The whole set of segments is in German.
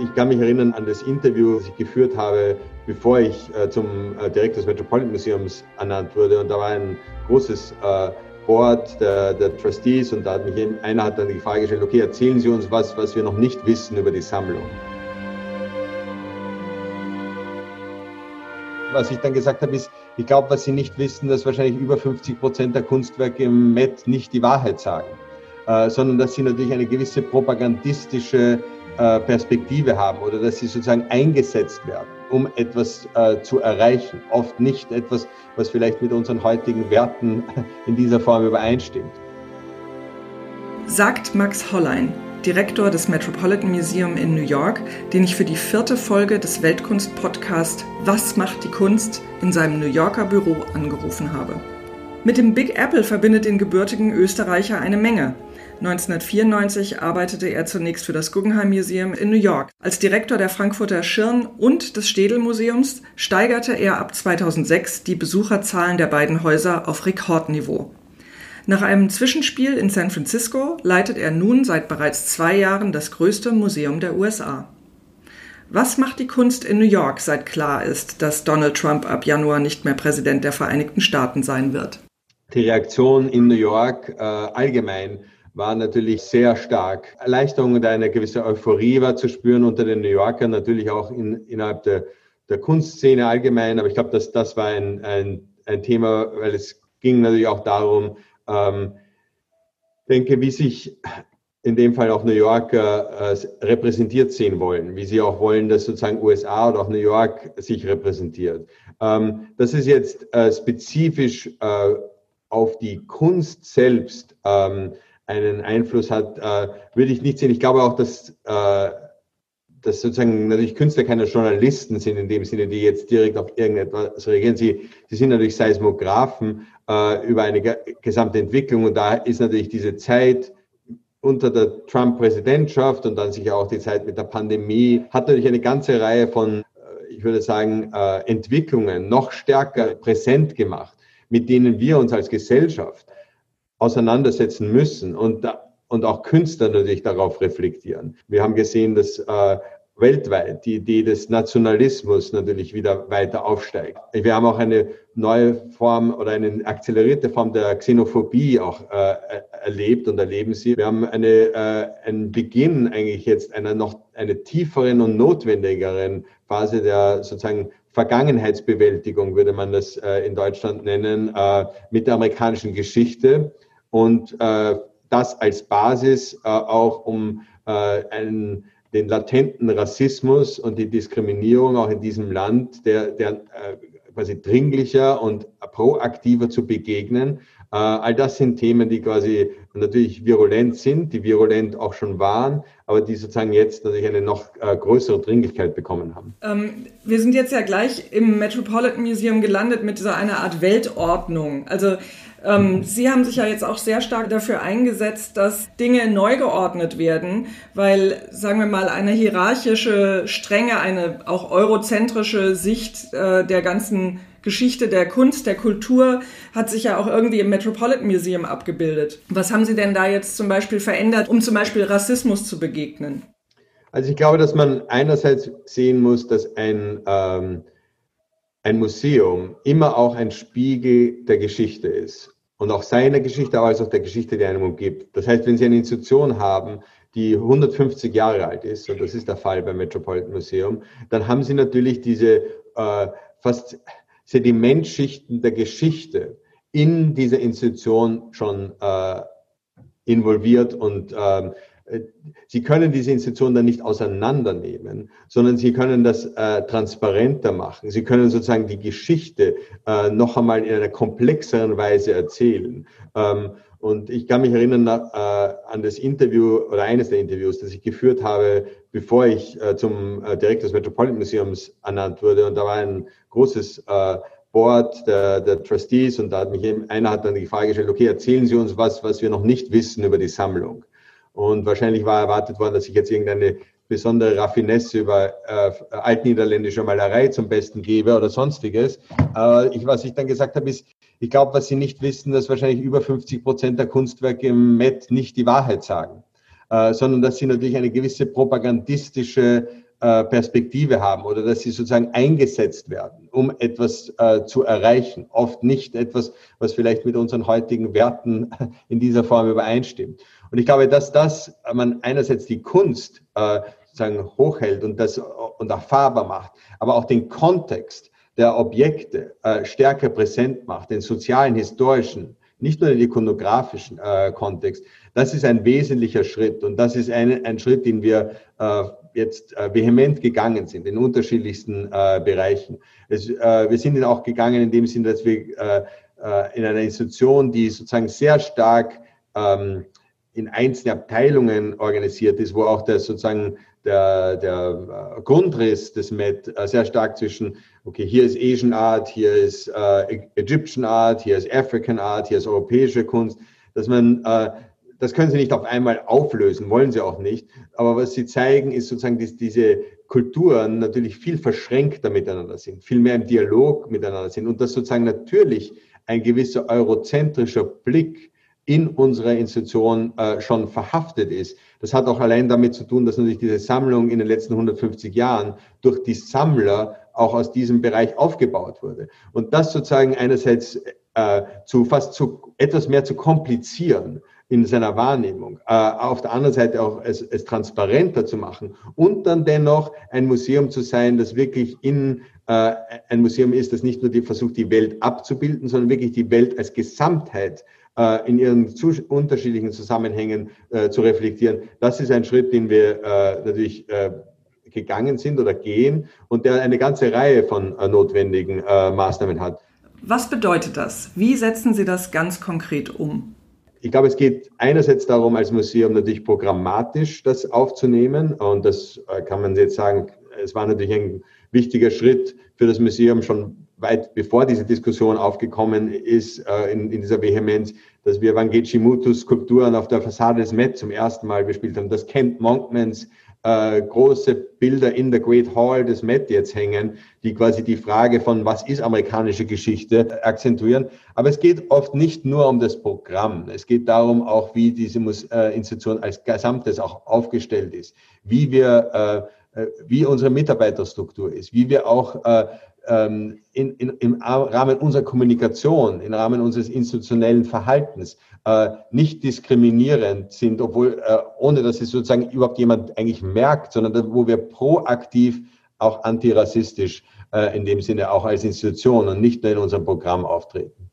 Ich kann mich erinnern an das Interview, das ich geführt habe, bevor ich äh, zum äh, Direktor des Metropolitan Museums ernannt wurde. Und da war ein großes äh, Board der, der, Trustees und da hat mich einer hat dann die Frage gestellt, okay, erzählen Sie uns was, was wir noch nicht wissen über die Sammlung. Was ich dann gesagt habe, ist, ich glaube, was Sie nicht wissen, dass wahrscheinlich über 50 Prozent der Kunstwerke im Met nicht die Wahrheit sagen, äh, sondern dass sie natürlich eine gewisse propagandistische äh, Perspektive haben oder dass sie sozusagen eingesetzt werden, um etwas äh, zu erreichen. Oft nicht etwas, was vielleicht mit unseren heutigen Werten in dieser Form übereinstimmt. Sagt Max Hollein, Direktor des Metropolitan Museum in New York, den ich für die vierte Folge des Weltkunst-Podcast Was macht die Kunst in seinem New Yorker Büro angerufen habe. Mit dem Big Apple verbindet den gebürtigen Österreicher eine Menge. 1994 arbeitete er zunächst für das Guggenheim Museum in New York. Als Direktor der Frankfurter Schirn und des Städel Museums steigerte er ab 2006 die Besucherzahlen der beiden Häuser auf Rekordniveau. Nach einem Zwischenspiel in San Francisco leitet er nun seit bereits zwei Jahren das größte Museum der USA. Was macht die Kunst in New York, seit klar ist, dass Donald Trump ab Januar nicht mehr Präsident der Vereinigten Staaten sein wird? Die Reaktion in New York äh, allgemein war natürlich sehr stark. Erleichterung und eine gewisse Euphorie war zu spüren unter den New Yorkern, natürlich auch in, innerhalb der, der Kunstszene allgemein. Aber ich glaube, dass das war ein, ein, ein Thema, weil es ging natürlich auch darum, ähm, denke, wie sich in dem Fall auch New Yorker äh, repräsentiert sehen wollen, wie sie auch wollen, dass sozusagen USA oder auch New York sich repräsentiert. Ähm, das ist jetzt äh, spezifisch äh, auf die Kunst selbst ähm, einen Einfluss hat, äh, würde ich nicht sehen. Ich glaube auch, dass, äh, dass sozusagen natürlich Künstler keine Journalisten sind in dem Sinne, die jetzt direkt auf irgendetwas reagieren. Sie, sie sind natürlich Seismographen äh, über eine gesamte Entwicklung und da ist natürlich diese Zeit unter der Trump-Präsidentschaft und dann sicher auch die Zeit mit der Pandemie, hat natürlich eine ganze Reihe von, äh, ich würde sagen, äh, Entwicklungen noch stärker präsent gemacht, mit denen wir uns als Gesellschaft auseinandersetzen müssen und, und auch Künstler natürlich darauf reflektieren. Wir haben gesehen, dass äh, weltweit die Idee des Nationalismus natürlich wieder weiter aufsteigt. Wir haben auch eine neue Form oder eine akzelerierte Form der Xenophobie auch äh, erlebt und erleben sie. Wir haben eine, äh, einen Beginn eigentlich jetzt einer noch eine tieferen und notwendigeren Phase der sozusagen Vergangenheitsbewältigung, würde man das äh, in Deutschland nennen, äh, mit der amerikanischen Geschichte und äh, das als Basis äh, auch um äh, einen den latenten Rassismus und die Diskriminierung auch in diesem Land, der, der äh, quasi dringlicher und proaktiver zu begegnen. Äh, all das sind Themen, die quasi natürlich virulent sind, die virulent auch schon waren, aber die sozusagen jetzt natürlich eine noch äh, größere Dringlichkeit bekommen haben. Ähm, wir sind jetzt ja gleich im Metropolitan Museum gelandet mit so einer Art Weltordnung. Also ähm, Sie haben sich ja jetzt auch sehr stark dafür eingesetzt, dass Dinge neu geordnet werden, weil, sagen wir mal, eine hierarchische, strenge, eine auch eurozentrische Sicht äh, der ganzen Geschichte der Kunst, der Kultur hat sich ja auch irgendwie im Metropolitan Museum abgebildet. Was haben Sie denn da jetzt zum Beispiel verändert, um zum Beispiel Rassismus zu begegnen? Also ich glaube, dass man einerseits sehen muss, dass ein, ähm, ein Museum immer auch ein Spiegel der Geschichte ist und auch seiner Geschichte, aber auch der Geschichte, die einem umgibt. Das heißt, wenn Sie eine Institution haben, die 150 Jahre alt ist, und das ist der Fall beim Metropolitan Museum, dann haben Sie natürlich diese äh, fast Sedimentschichten der Geschichte in dieser Institution schon äh, involviert und ähm, äh, Sie können diese Institution dann nicht auseinandernehmen, sondern Sie können das äh, transparenter machen. Sie können sozusagen die Geschichte äh, noch einmal in einer komplexeren Weise erzählen. Ähm, und ich kann mich erinnern äh, an das Interview oder eines der Interviews, das ich geführt habe, bevor ich äh, zum äh, Direktor des Metropolitan Museums ernannt wurde. Und da war ein großes äh, Board der, der Trustees und da hat mich einer hat dann die Frage gestellt, okay, erzählen Sie uns was, was wir noch nicht wissen über die Sammlung. Und wahrscheinlich war erwartet worden, dass ich jetzt irgendeine besondere Raffinesse über äh, altniederländische Malerei zum Besten gebe oder sonstiges. Äh, ich, was ich dann gesagt habe, ist, ich glaube, was Sie nicht wissen, dass wahrscheinlich über 50 Prozent der Kunstwerke im Met nicht die Wahrheit sagen, äh, sondern dass sie natürlich eine gewisse propagandistische äh, Perspektive haben oder dass sie sozusagen eingesetzt werden, um etwas äh, zu erreichen. Oft nicht etwas, was vielleicht mit unseren heutigen Werten in dieser Form übereinstimmt. Und ich glaube, dass das man einerseits die Kunst äh, sozusagen hochhält und das und erfahrbar macht, aber auch den Kontext der Objekte äh, stärker präsent macht, den sozialen, historischen, nicht nur den ikonografischen äh, Kontext. Das ist ein wesentlicher Schritt und das ist ein, ein Schritt, den wir äh, jetzt äh, vehement gegangen sind in unterschiedlichsten äh, Bereichen. Es, äh, wir sind ihn auch gegangen in dem Sinne, dass wir äh, äh, in einer Institution, die sozusagen sehr stark ähm, in einzelne Abteilungen organisiert ist, wo auch der sozusagen der, der äh, Grundriss des MET äh, sehr stark zwischen, okay, hier ist Asian Art, hier ist äh, Egyptian Art, hier ist African Art, hier ist europäische Kunst, dass man, äh, das können Sie nicht auf einmal auflösen, wollen Sie auch nicht, aber was Sie zeigen, ist sozusagen, dass diese Kulturen natürlich viel verschränkter miteinander sind, viel mehr im Dialog miteinander sind und dass sozusagen natürlich ein gewisser eurozentrischer Blick in unserer Institution äh, schon verhaftet ist. Das hat auch allein damit zu tun, dass natürlich diese Sammlung in den letzten 150 Jahren durch die Sammler auch aus diesem Bereich aufgebaut wurde. Und das sozusagen einerseits äh, zu fast zu etwas mehr zu komplizieren in seiner Wahrnehmung, äh, auf der anderen Seite auch es, es transparenter zu machen und dann dennoch ein Museum zu sein, das wirklich in äh, ein Museum ist, das nicht nur die versucht, die Welt abzubilden, sondern wirklich die Welt als Gesamtheit äh, in ihren unterschiedlichen Zusammenhängen äh, zu reflektieren. Das ist ein Schritt, den wir äh, natürlich äh, gegangen sind oder gehen und der eine ganze Reihe von äh, notwendigen äh, Maßnahmen hat. Was bedeutet das? Wie setzen Sie das ganz konkret um? Ich glaube, es geht einerseits darum, als Museum natürlich programmatisch das aufzunehmen. Und das kann man jetzt sagen, es war natürlich ein wichtiger Schritt für das Museum schon weit bevor diese Diskussion aufgekommen ist, äh, in, in, dieser Vehemenz, dass wir Wangechi Mutus Skulpturen auf der Fassade des Met zum ersten Mal bespielt haben, dass Kent Monkmans äh, große Bilder in der Great Hall des Met jetzt hängen, die quasi die Frage von was ist amerikanische Geschichte akzentuieren. Aber es geht oft nicht nur um das Programm. Es geht darum auch, wie diese äh, Institution als Gesamtes auch aufgestellt ist, wie wir äh, äh, wie unsere Mitarbeiterstruktur ist, wie wir auch äh, ähm, in, in, im Rahmen unserer Kommunikation, im Rahmen unseres institutionellen Verhaltens äh, nicht diskriminierend sind, obwohl äh, ohne dass es sozusagen überhaupt jemand eigentlich merkt, sondern wo wir proaktiv auch antirassistisch äh, in dem Sinne auch als Institution und nicht nur in unserem Programm auftreten.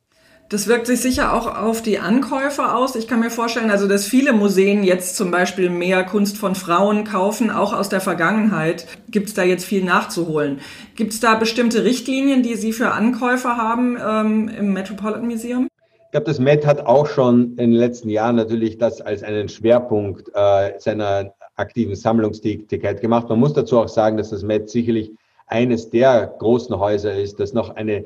Das wirkt sich sicher auch auf die Ankäufer aus. Ich kann mir vorstellen, also dass viele Museen jetzt zum Beispiel mehr Kunst von Frauen kaufen, auch aus der Vergangenheit. Gibt es da jetzt viel nachzuholen? Gibt es da bestimmte Richtlinien, die Sie für Ankäufer haben ähm, im Metropolitan Museum? Ich glaube, das Met hat auch schon in den letzten Jahren natürlich das als einen Schwerpunkt äh, seiner aktiven Sammlungstätigkeit gemacht. Man muss dazu auch sagen, dass das Met sicherlich eines der großen Häuser ist, das noch eine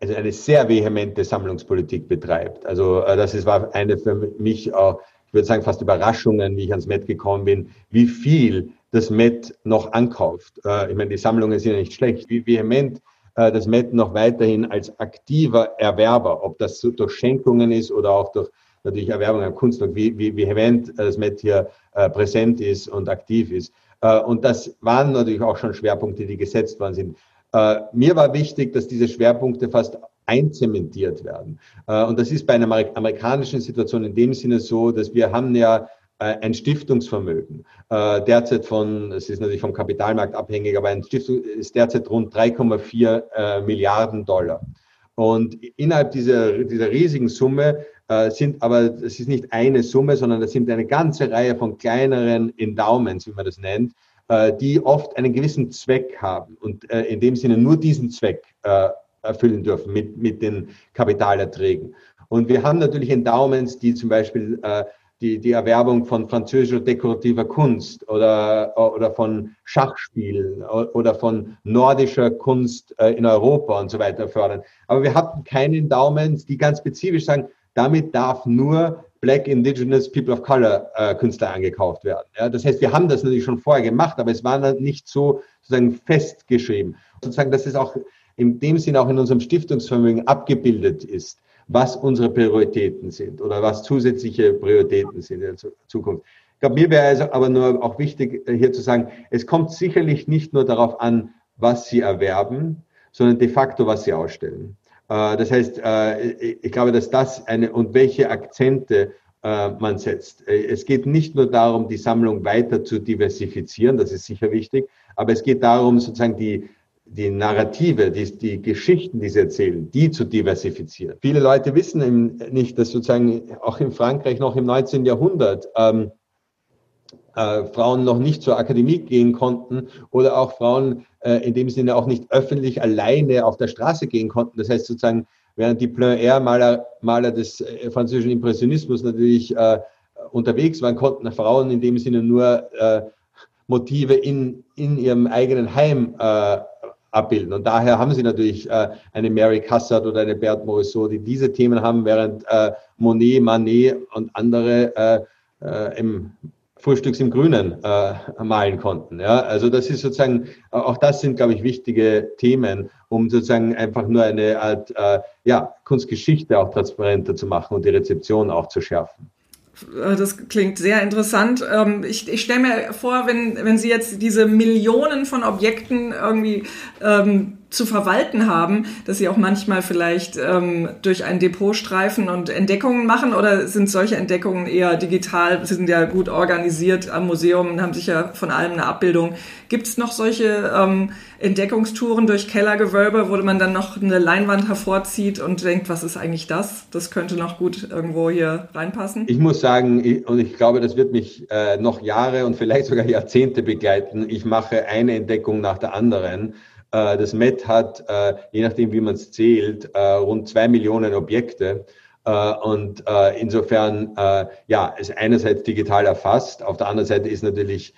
also eine sehr vehemente Sammlungspolitik betreibt. Also äh, das ist, war eine für mich auch, ich würde sagen, fast Überraschungen, wie ich ans Met gekommen bin, wie viel das Met noch ankauft. Äh, ich meine, die Sammlungen sind ja nicht schlecht, wie vehement äh, das Met noch weiterhin als aktiver Erwerber, ob das durch Schenkungen ist oder auch durch natürlich Erwerbung an Kunstwerk, wie, wie vehement das Met hier präsent ist und aktiv ist. Und das waren natürlich auch schon Schwerpunkte, die gesetzt worden sind. Äh, mir war wichtig, dass diese Schwerpunkte fast einzementiert werden. Äh, und das ist bei einer amerikanischen Situation in dem Sinne so, dass wir haben ja äh, ein Stiftungsvermögen. Derzeit von, es ist natürlich vom Kapitalmarkt abhängig, aber ein Stiftung ist derzeit rund 3,4 Milliarden Dollar. Und innerhalb dieser, dieser riesigen Summe sind aber, es ist nicht eine Summe, sondern es sind eine ganze Reihe von kleineren Endowments, wie man das nennt, die oft einen gewissen Zweck haben und äh, in dem Sinne nur diesen Zweck äh, erfüllen dürfen mit, mit den Kapitalerträgen. Und wir haben natürlich Endowments, die zum Beispiel die, die Erwerbung von französischer dekorativer Kunst oder, oder von Schachspielen oder von nordischer Kunst in Europa und so weiter fördern. Aber wir hatten keine Endowments, die ganz spezifisch sagen, damit darf nur Black, Indigenous, People of Color äh, Künstler angekauft werden. Ja, das heißt, wir haben das natürlich schon vorher gemacht, aber es war nicht so sozusagen festgeschrieben. Sozusagen, dass es auch in dem Sinn auch in unserem Stiftungsvermögen abgebildet ist, was unsere Prioritäten sind oder was zusätzliche Prioritäten sind in der Zukunft. Ich glaube, mir wäre also aber nur auch wichtig, äh, hier zu sagen, es kommt sicherlich nicht nur darauf an, was Sie erwerben, sondern de facto, was Sie ausstellen. Äh, das heißt, äh, ich glaube, dass das eine und welche Akzente man setzt. Es geht nicht nur darum, die Sammlung weiter zu diversifizieren, das ist sicher wichtig, aber es geht darum, sozusagen die, die Narrative, die, die Geschichten, die sie erzählen, die zu diversifizieren. Viele Leute wissen nicht, dass sozusagen auch in Frankreich noch im 19. Jahrhundert ähm, äh, Frauen noch nicht zur Akademie gehen konnten oder auch Frauen äh, in dem Sinne auch nicht öffentlich alleine auf der Straße gehen konnten. Das heißt sozusagen, während die Plein-Air-Maler Maler des äh, französischen Impressionismus natürlich äh, unterwegs waren, konnten Frauen in dem Sinne nur äh, Motive in, in ihrem eigenen Heim äh, abbilden. Und daher haben sie natürlich äh, eine Mary Cassatt oder eine Berthe Morisot, die diese Themen haben, während äh, Monet, Manet und andere äh, äh, im Frühstücks im Grünen äh, malen konnten. Ja, also das ist sozusagen, auch das sind, glaube ich, wichtige Themen, um sozusagen einfach nur eine Art äh, ja, Kunstgeschichte auch transparenter zu machen und die Rezeption auch zu schärfen. Äh, das klingt sehr interessant. Ähm, ich, ich stelle mir vor, wenn, wenn Sie jetzt diese Millionen von Objekten irgendwie ähm, zu verwalten haben, dass sie auch manchmal vielleicht ähm, durch ein Depot streifen und Entdeckungen machen oder sind solche Entdeckungen eher digital? Sie sind ja gut organisiert am Museum und haben sicher von allem eine Abbildung. Gibt es noch solche ähm, Entdeckungstouren durch Kellergewölbe, wo man dann noch eine Leinwand hervorzieht und denkt, was ist eigentlich das? Das könnte noch gut irgendwo hier reinpassen. Ich muss sagen, ich, und ich glaube, das wird mich äh, noch Jahre und vielleicht sogar Jahrzehnte begleiten. Ich mache eine Entdeckung nach der anderen. Äh, das Met hat, äh, je nachdem wie man es zählt, äh, rund zwei Millionen Objekte. Und insofern, ja, ist einerseits digital erfasst, auf der anderen Seite ist natürlich,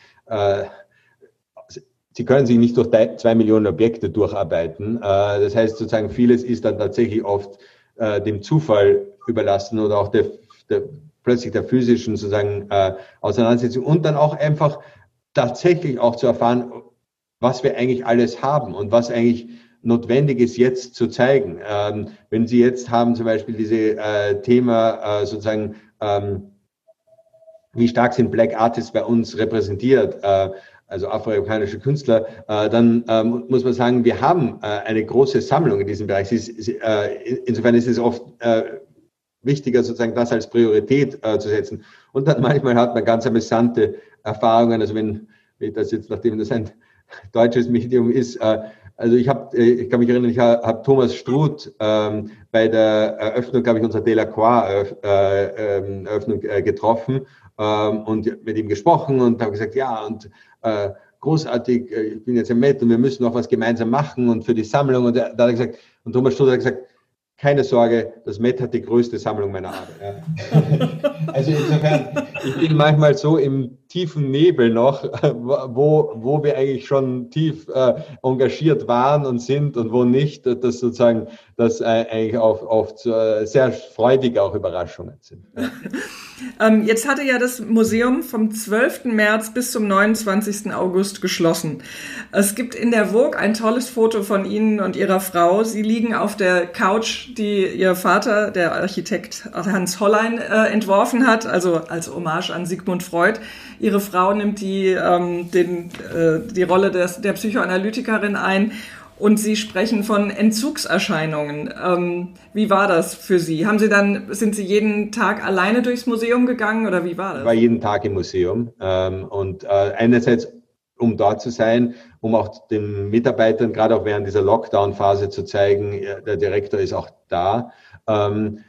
Sie können sich nicht durch zwei Millionen Objekte durcharbeiten. Das heißt sozusagen, vieles ist dann tatsächlich oft dem Zufall überlassen oder auch der, der plötzlich der physischen sozusagen Auseinandersetzung und dann auch einfach tatsächlich auch zu erfahren, was wir eigentlich alles haben und was eigentlich notwendig ist, jetzt zu zeigen. Ähm, wenn Sie jetzt haben zum Beispiel dieses äh, Thema äh, sozusagen, ähm, wie stark sind Black Artists bei uns repräsentiert, äh, also afroamerikanische Künstler, äh, dann ähm, muss man sagen, wir haben äh, eine große Sammlung in diesem Bereich. Ist, äh, insofern ist es oft wichtiger, sozusagen das als Priorität zu setzen. Und dann manchmal hat man ganz amüsante Erfahrungen. Also wenn, wenn das jetzt, nachdem das ein deutsches Medium ist. Äh, also ich habe, äh, ich kann mich erinnern, ich habe Thomas Struth ähm, bei der Eröffnung, glaube ich, unserer Delacroix äh, ähm, Eröffnung getroffen ähm, und mit ihm gesprochen und habe gesagt, ja und äh, großartig, ich bin jetzt im Met und wir müssen noch was gemeinsam machen und für die Sammlung und da hat er gesagt, und Thomas Struth hat gesagt, keine Sorge, das Met hat die größte Sammlung meiner Arbeit. Ja. also insofern, ich bin manchmal so im tiefen Nebel noch, wo, wo wir eigentlich schon tief äh, engagiert waren und sind und wo nicht, dass sozusagen das äh, eigentlich auch oft äh, sehr freudige auch Überraschungen sind. Ähm, jetzt hatte ja das Museum vom 12. März bis zum 29. August geschlossen. Es gibt in der Vogue ein tolles Foto von Ihnen und Ihrer Frau. Sie liegen auf der Couch, die Ihr Vater, der Architekt Hans Hollein, äh, entworfen hat, also als Hommage an Sigmund Freud. Ihre Frau nimmt die, ähm, den, äh, die Rolle des, der Psychoanalytikerin ein und Sie sprechen von Entzugserscheinungen. Ähm, wie war das für Sie? Haben Sie dann, sind Sie jeden Tag alleine durchs Museum gegangen oder wie war das? Ich war jeden Tag im Museum ähm, und äh, einerseits um dort zu sein, um auch den Mitarbeitern, gerade auch während dieser Lockdown-Phase zu zeigen, der Direktor ist auch da. Ähm,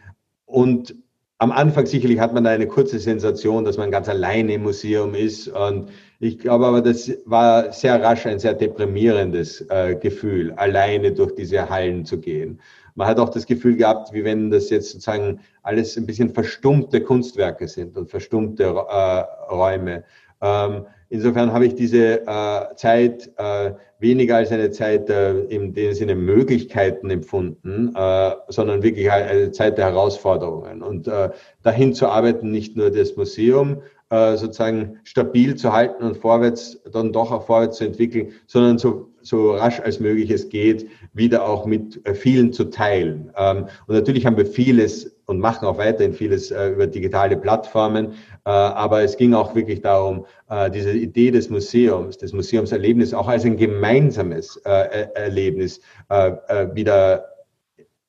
und am Anfang sicherlich hat man da eine kurze Sensation, dass man ganz alleine im Museum ist. Und ich glaube aber, das war sehr rasch ein sehr deprimierendes äh, Gefühl, alleine durch diese Hallen zu gehen. Man hat auch das Gefühl gehabt, wie wenn das jetzt sozusagen alles ein bisschen verstummte Kunstwerke sind und verstummte äh, Räume. Ähm, insofern habe ich diese äh, Zeit äh, weniger als eine Zeit äh, in dem Sinne Möglichkeiten empfunden, äh, sondern wirklich eine Zeit der Herausforderungen. Und äh, dahin zu arbeiten, nicht nur das Museum äh, sozusagen stabil zu halten und vorwärts, dann doch auch vorwärts zu entwickeln, sondern so, so rasch als möglich es geht, wieder auch mit äh, vielen zu teilen. Ähm, und natürlich haben wir vieles und machen auch weiterhin vieles äh, über digitale Plattformen. Äh, aber es ging auch wirklich darum, äh, diese Idee des Museums, des Museumserlebnisses auch als ein gemeinsames äh, Erlebnis äh, äh, wieder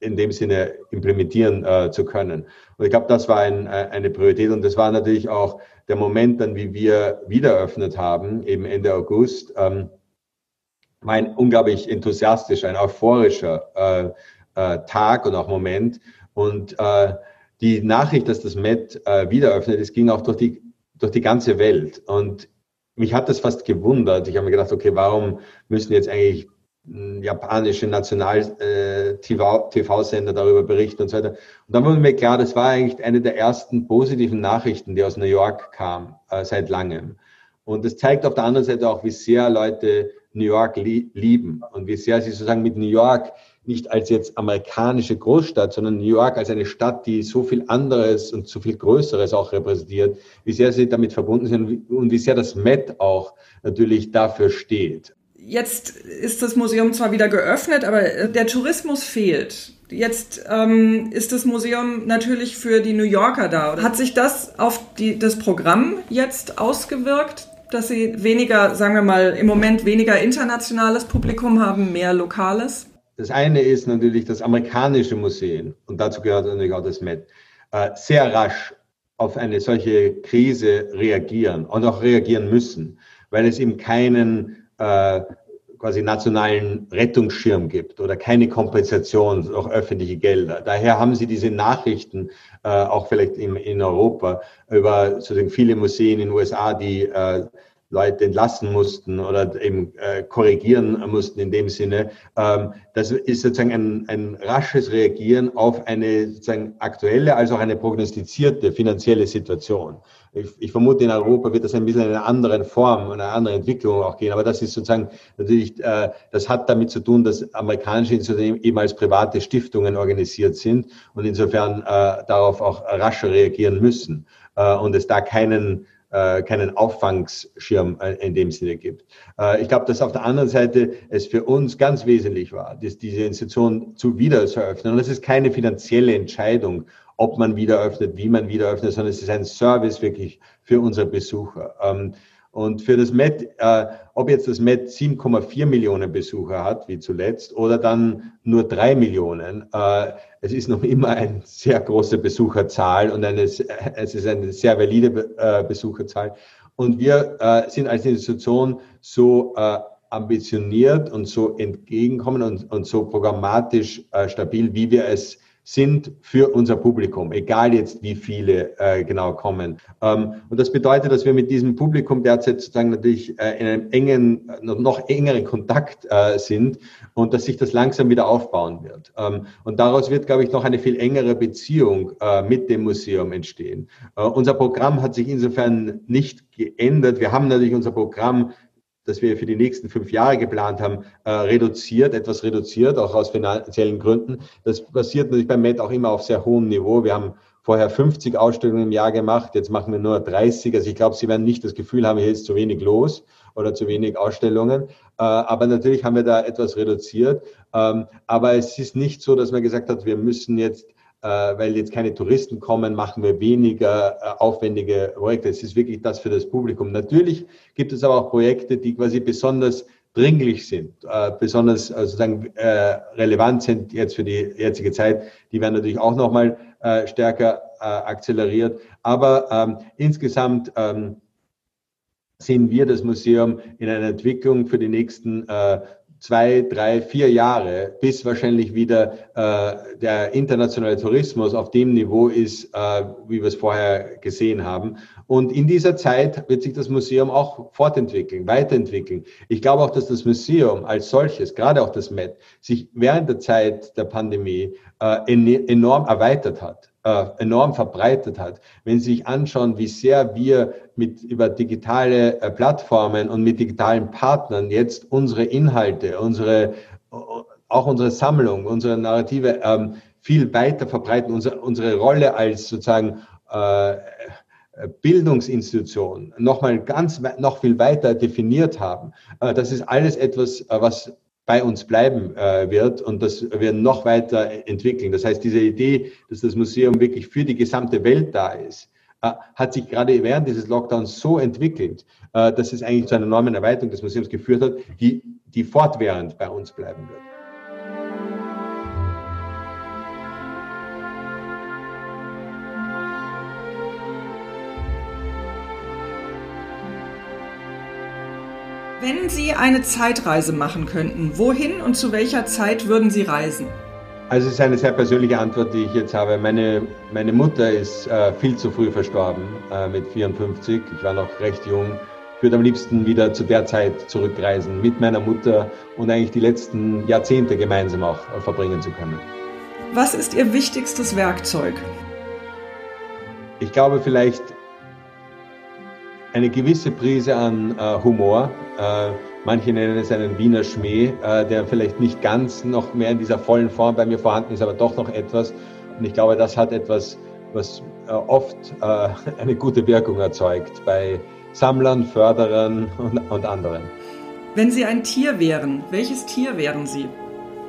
in dem Sinne implementieren zu können. Und ich glaube, das war ein, eine Priorität und das war natürlich auch der Moment dann, wie wir wieder eröffnet haben, eben Ende August, ähm, war ein unglaublich enthusiastischer, ein euphorischer Tag und auch Moment. Und äh, die Nachricht, dass das Met äh, wieder öffnet, es ging auch durch die, durch die ganze Welt. Und mich hat das fast gewundert. Ich habe mir gedacht, okay, warum müssen jetzt eigentlich hm, japanische National-TV-Sender äh, darüber berichten und so weiter. Und dann wurde mir klar, das war eigentlich eine der ersten positiven Nachrichten, die aus New York kam, äh, seit langem. Und das zeigt auf der anderen Seite auch, wie sehr Leute New York lieben und wie sehr sie sozusagen mit New York nicht als jetzt amerikanische Großstadt, sondern New York als eine Stadt, die so viel anderes und so viel Größeres auch repräsentiert, wie sehr sie damit verbunden sind und wie sehr das Met auch natürlich dafür steht. Jetzt ist das Museum zwar wieder geöffnet, aber der Tourismus fehlt. Jetzt ähm, ist das Museum natürlich für die New Yorker da. Hat sich das auf die, das Programm jetzt ausgewirkt, dass Sie weniger, sagen wir mal, im Moment weniger internationales Publikum haben, mehr lokales? Das eine ist natürlich, dass amerikanische Museen, und dazu gehört natürlich auch das Met, äh, sehr rasch auf eine solche Krise reagieren und auch reagieren müssen, weil es eben keinen äh, quasi nationalen Rettungsschirm gibt oder keine Kompensation durch öffentliche Gelder. Daher haben sie diese Nachrichten äh, auch vielleicht in, in Europa über sozusagen viele Museen in den USA, die äh, Leute entlassen mussten oder eben äh, korrigieren mussten in dem Sinne. Ähm, das ist sozusagen ein, ein rasches Reagieren auf eine sozusagen aktuelle als auch eine prognostizierte finanzielle Situation. Ich, ich vermute, in Europa wird das ein bisschen in einer anderen Form, einer anderen Entwicklung auch gehen. Aber das ist sozusagen natürlich, äh, das hat damit zu tun, dass amerikanische Institutionen eben als private Stiftungen organisiert sind und insofern äh, darauf auch rascher reagieren müssen äh, und es da keinen äh, keinen Auffangschirm äh, in dem Sinne gibt. Äh, ich glaube, dass auf der anderen Seite es für uns ganz wesentlich war, dass diese Institution zu wieder zu eröffnen. Und es ist keine finanzielle Entscheidung, ob man wieder öffnet, wie man wieder öffnet, sondern es ist ein Service wirklich für unsere Besucher. Ähm, und für das Met, äh, ob jetzt das Met 7,4 Millionen Besucher hat, wie zuletzt, oder dann nur drei Millionen, äh, es ist noch immer eine sehr große Besucherzahl und eine, es ist eine sehr valide äh, Besucherzahl. Und wir äh, sind als Institution so äh, ambitioniert und so entgegenkommen und, und so programmatisch äh, stabil, wie wir es sind für unser Publikum, egal jetzt wie viele äh, genau kommen. Ähm, und das bedeutet, dass wir mit diesem Publikum derzeit sozusagen natürlich äh, in einem engen, noch engeren Kontakt äh, sind und dass sich das langsam wieder aufbauen wird. Ähm, und daraus wird, glaube ich, noch eine viel engere Beziehung äh, mit dem Museum entstehen. Äh, unser Programm hat sich insofern nicht geändert. Wir haben natürlich unser Programm das wir für die nächsten fünf Jahre geplant haben, äh, reduziert, etwas reduziert, auch aus finanziellen Gründen. Das passiert natürlich beim MET auch immer auf sehr hohem Niveau. Wir haben vorher 50 Ausstellungen im Jahr gemacht, jetzt machen wir nur 30. Also ich glaube, Sie werden nicht das Gefühl haben, hier ist zu wenig los oder zu wenig Ausstellungen. Äh, aber natürlich haben wir da etwas reduziert. Ähm, aber es ist nicht so, dass man gesagt hat, wir müssen jetzt weil jetzt keine Touristen kommen, machen wir weniger äh, aufwendige Projekte. Es ist wirklich das für das Publikum. Natürlich gibt es aber auch Projekte, die quasi besonders dringlich sind, äh, besonders sozusagen relevant sind jetzt für die jetzige Zeit. Die werden natürlich auch nochmal stärker akzeleriert. Aber ähm, insgesamt ähm, sehen wir das Museum in einer Entwicklung für die nächsten äh, zwei, drei, vier Jahre, bis wahrscheinlich wieder äh, der internationale Tourismus auf dem Niveau ist, äh, wie wir es vorher gesehen haben. Und in dieser Zeit wird sich das Museum auch fortentwickeln, weiterentwickeln. Ich glaube auch, dass das Museum als solches, gerade auch das MET, sich während der Zeit der Pandemie äh, enorm erweitert hat äh, enorm verbreitet hat. Wenn Sie sich anschauen, wie sehr wir mit über digitale äh, Plattformen und mit digitalen Partnern jetzt unsere Inhalte, unsere auch unsere Sammlung, unsere Narrative ähm, viel weiter verbreiten, unsere, unsere Rolle als sozusagen äh, Bildungsinstitution nochmal ganz noch viel weiter definiert haben. Äh, das ist alles etwas, äh, was bei uns bleiben äh, wird und das wir noch weiter entwickeln. Das heißt, diese Idee, dass das Museum wirklich für die gesamte Welt da ist, äh, hat sich gerade während dieses Lockdowns so entwickelt, äh, dass es eigentlich zu einer enormen Erweiterung des Museums geführt hat, die, die fortwährend bei uns bleiben wird. Wenn Sie eine Zeitreise machen könnten, wohin und zu welcher Zeit würden Sie reisen? Also es ist eine sehr persönliche Antwort, die ich jetzt habe. Meine, meine Mutter ist äh, viel zu früh verstorben, äh, mit 54. Ich war noch recht jung. Ich würde am liebsten wieder zu der Zeit zurückreisen, mit meiner Mutter und eigentlich die letzten Jahrzehnte gemeinsam auch äh, verbringen zu können. Was ist Ihr wichtigstes Werkzeug? Ich glaube vielleicht eine gewisse Prise an äh, Humor. Äh, manche nennen es einen Wiener Schmäh, äh, der vielleicht nicht ganz noch mehr in dieser vollen Form bei mir vorhanden ist, aber doch noch etwas. Und ich glaube, das hat etwas, was äh, oft äh, eine gute Wirkung erzeugt bei Sammlern, Förderern und, und anderen. Wenn Sie ein Tier wären, welches Tier wären Sie?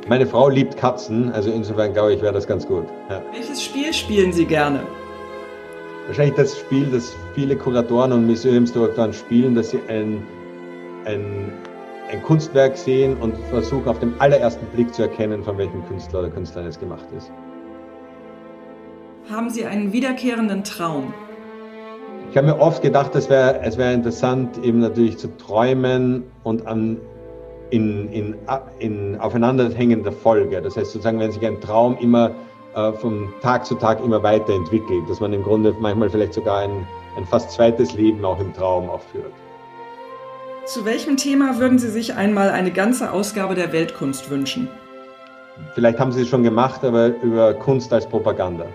Meine Frau liebt Katzen, also insofern glaube ich, wäre das ganz gut. Ja. Welches Spiel spielen Sie gerne? Wahrscheinlich das Spiel, das viele Kuratoren und Museumsdirektoren spielen, dass sie ein, ein, ein Kunstwerk sehen und versuchen auf den allerersten Blick zu erkennen, von welchem Künstler oder Künstlerin es gemacht ist. Haben Sie einen wiederkehrenden Traum? Ich habe mir oft gedacht, es wäre es wär interessant, eben natürlich zu träumen und an, in, in, in aufeinanderhängender Folge. Das heißt sozusagen, wenn sich ein Traum immer äh, von Tag zu Tag immer weiterentwickelt, dass man im Grunde manchmal vielleicht sogar ein, ein fast zweites Leben auch im Traum auch führt. Zu welchem Thema würden Sie sich einmal eine ganze Ausgabe der Weltkunst wünschen? Vielleicht haben Sie es schon gemacht, aber über Kunst als Propaganda.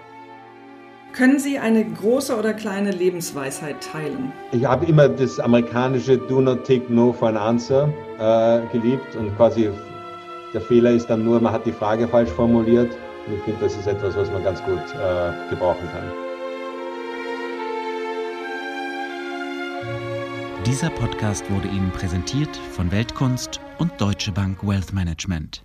Können Sie eine große oder kleine Lebensweisheit teilen? Ich habe immer das amerikanische Do not take no for an answer äh, geliebt und quasi der Fehler ist dann nur, man hat die Frage falsch formuliert. Und ich finde, das ist etwas, was man ganz gut äh, gebrauchen kann. Dieser Podcast wurde Ihnen präsentiert von Weltkunst und Deutsche Bank Wealth Management.